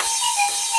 Arkadaşlar.